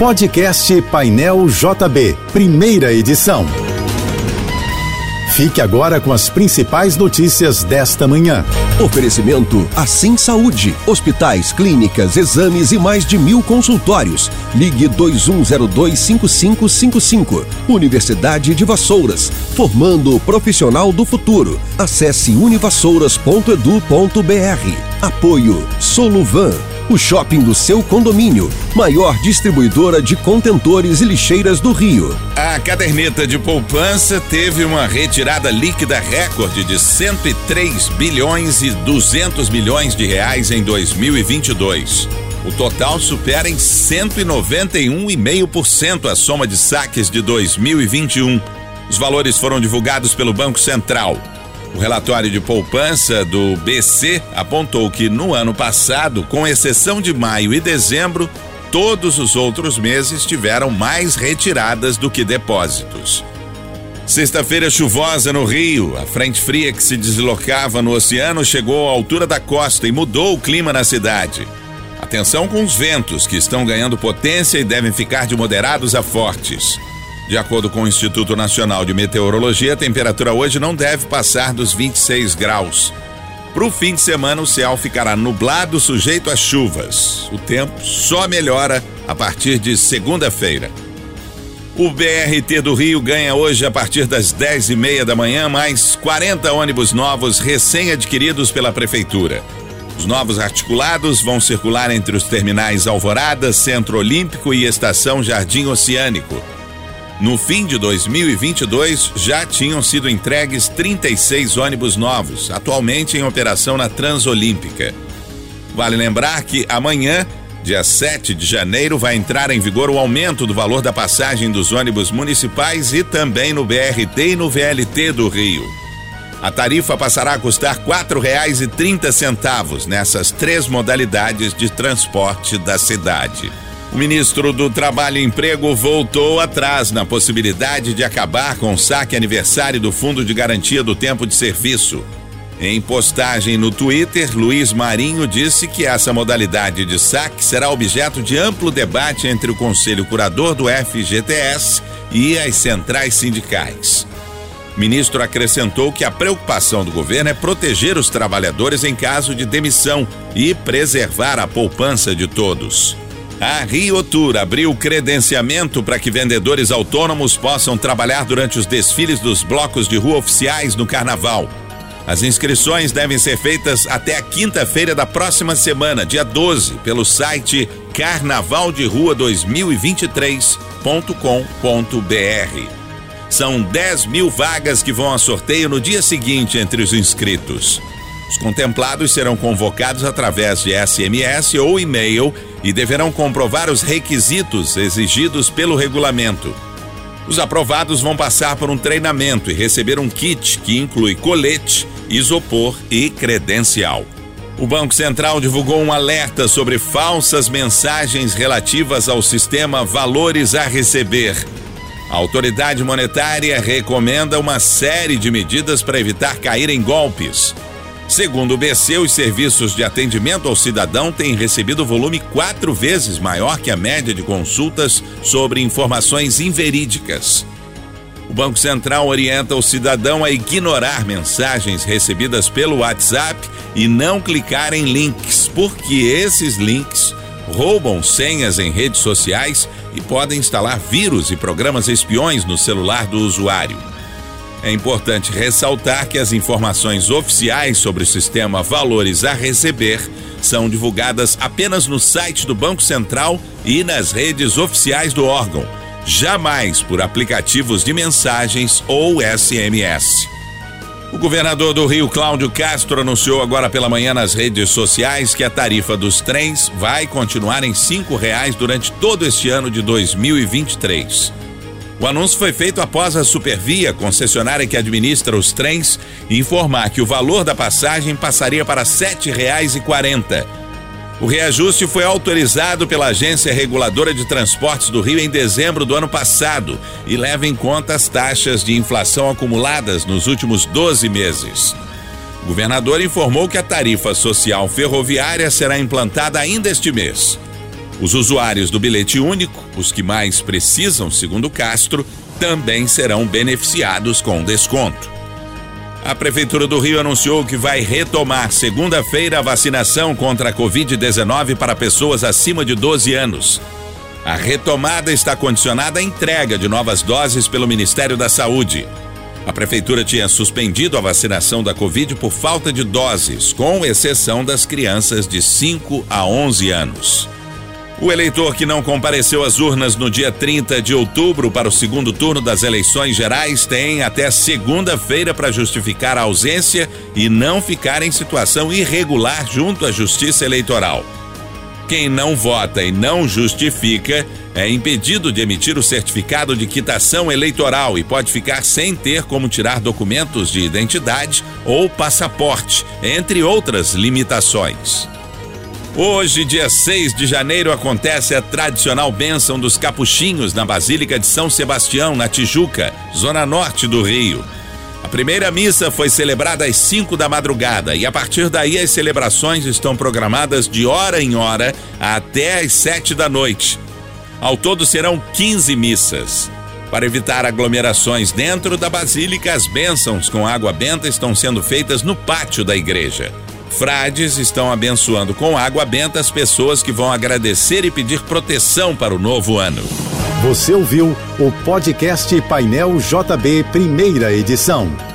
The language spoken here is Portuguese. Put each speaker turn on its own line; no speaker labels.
Podcast Painel JB, primeira edição. Fique agora com as principais notícias desta manhã.
Oferecimento Assim Saúde. Hospitais, clínicas, exames e mais de mil consultórios. Ligue 21025555. Universidade de Vassouras. Formando o profissional do futuro. Acesse univassouras.edu.br. Apoio Soluvan o shopping do seu condomínio. Maior distribuidora de contentores e lixeiras do Rio.
A caderneta de poupança teve uma retirada líquida recorde de 103 bilhões e 200 milhões de reais em 2022. O total supera em 191,5% a soma de saques de 2021. Os valores foram divulgados pelo Banco Central. O relatório de poupança do BC apontou que no ano passado, com exceção de maio e dezembro, todos os outros meses tiveram mais retiradas do que depósitos. Sexta-feira chuvosa no Rio. A frente fria que se deslocava no oceano chegou à altura da costa e mudou o clima na cidade. Atenção com os ventos, que estão ganhando potência e devem ficar de moderados a fortes. De acordo com o Instituto Nacional de Meteorologia, a temperatura hoje não deve passar dos 26 graus. Para o fim de semana, o céu ficará nublado, sujeito a chuvas. O tempo só melhora a partir de segunda-feira. O BRT do Rio ganha hoje, a partir das 10 e meia da manhã, mais 40 ônibus novos recém-adquiridos pela Prefeitura. Os novos articulados vão circular entre os terminais Alvorada, Centro Olímpico e Estação Jardim Oceânico. No fim de 2022, já tinham sido entregues 36 ônibus novos, atualmente em operação na Transolímpica. Vale lembrar que amanhã, dia 7 de janeiro, vai entrar em vigor o aumento do valor da passagem dos ônibus municipais e também no BRT e no VLT do Rio. A tarifa passará a custar R$ 4,30 nessas três modalidades de transporte da cidade. O ministro do Trabalho e Emprego voltou atrás na possibilidade de acabar com o saque aniversário do Fundo de Garantia do Tempo de Serviço. Em postagem no Twitter, Luiz Marinho disse que essa modalidade de saque será objeto de amplo debate entre o Conselho Curador do FGTS e as centrais sindicais. O ministro acrescentou que a preocupação do governo é proteger os trabalhadores em caso de demissão e preservar a poupança de todos. A Rio Tour abriu credenciamento para que vendedores autônomos possam trabalhar durante os desfiles dos blocos de rua oficiais no Carnaval. As inscrições devem ser feitas até a quinta-feira da próxima semana, dia 12, pelo site carnavalderua2023.com.br. São 10 mil vagas que vão a sorteio no dia seguinte entre os inscritos. Os contemplados serão convocados através de SMS ou e-mail e deverão comprovar os requisitos exigidos pelo regulamento. Os aprovados vão passar por um treinamento e receber um kit que inclui colete, isopor e credencial. O Banco Central divulgou um alerta sobre falsas mensagens relativas ao sistema Valores a Receber. A autoridade monetária recomenda uma série de medidas para evitar cair em golpes. Segundo o BC, os serviços de atendimento ao cidadão têm recebido volume quatro vezes maior que a média de consultas sobre informações inverídicas. O Banco Central orienta o cidadão a ignorar mensagens recebidas pelo WhatsApp e não clicar em links, porque esses links roubam senhas em redes sociais e podem instalar vírus e programas espiões no celular do usuário. É importante ressaltar que as informações oficiais sobre o sistema Valores a Receber são divulgadas apenas no site do Banco Central e nas redes oficiais do órgão, jamais por aplicativos de mensagens ou SMS. O governador do Rio, Cláudio Castro, anunciou agora pela manhã nas redes sociais que a tarifa dos trens vai continuar em cinco reais durante todo este ano de 2023. O anúncio foi feito após a Supervia, concessionária que administra os trens, informar que o valor da passagem passaria para R$ 7,40. O reajuste foi autorizado pela Agência Reguladora de Transportes do Rio em dezembro do ano passado e leva em conta as taxas de inflação acumuladas nos últimos 12 meses. O governador informou que a tarifa social ferroviária será implantada ainda este mês. Os usuários do bilhete único, os que mais precisam, segundo Castro, também serão beneficiados com desconto. A Prefeitura do Rio anunciou que vai retomar segunda-feira a vacinação contra a Covid-19 para pessoas acima de 12 anos. A retomada está condicionada à entrega de novas doses pelo Ministério da Saúde. A prefeitura tinha suspendido a vacinação da Covid por falta de doses, com exceção das crianças de 5 a 11 anos. O eleitor que não compareceu às urnas no dia 30 de outubro para o segundo turno das eleições gerais tem até segunda-feira para justificar a ausência e não ficar em situação irregular junto à Justiça Eleitoral. Quem não vota e não justifica é impedido de emitir o certificado de quitação eleitoral e pode ficar sem ter como tirar documentos de identidade ou passaporte, entre outras limitações. Hoje, dia 6 de janeiro, acontece a tradicional bênção dos capuchinhos na Basílica de São Sebastião, na Tijuca, zona norte do Rio. A primeira missa foi celebrada às 5 da madrugada e a partir daí as celebrações estão programadas de hora em hora até às 7 da noite. Ao todo serão 15 missas. Para evitar aglomerações dentro da basílica, as bênçãos com água benta estão sendo feitas no pátio da igreja. Frades estão abençoando com água benta as pessoas que vão agradecer e pedir proteção para o novo ano.
Você ouviu o podcast Painel JB, primeira edição.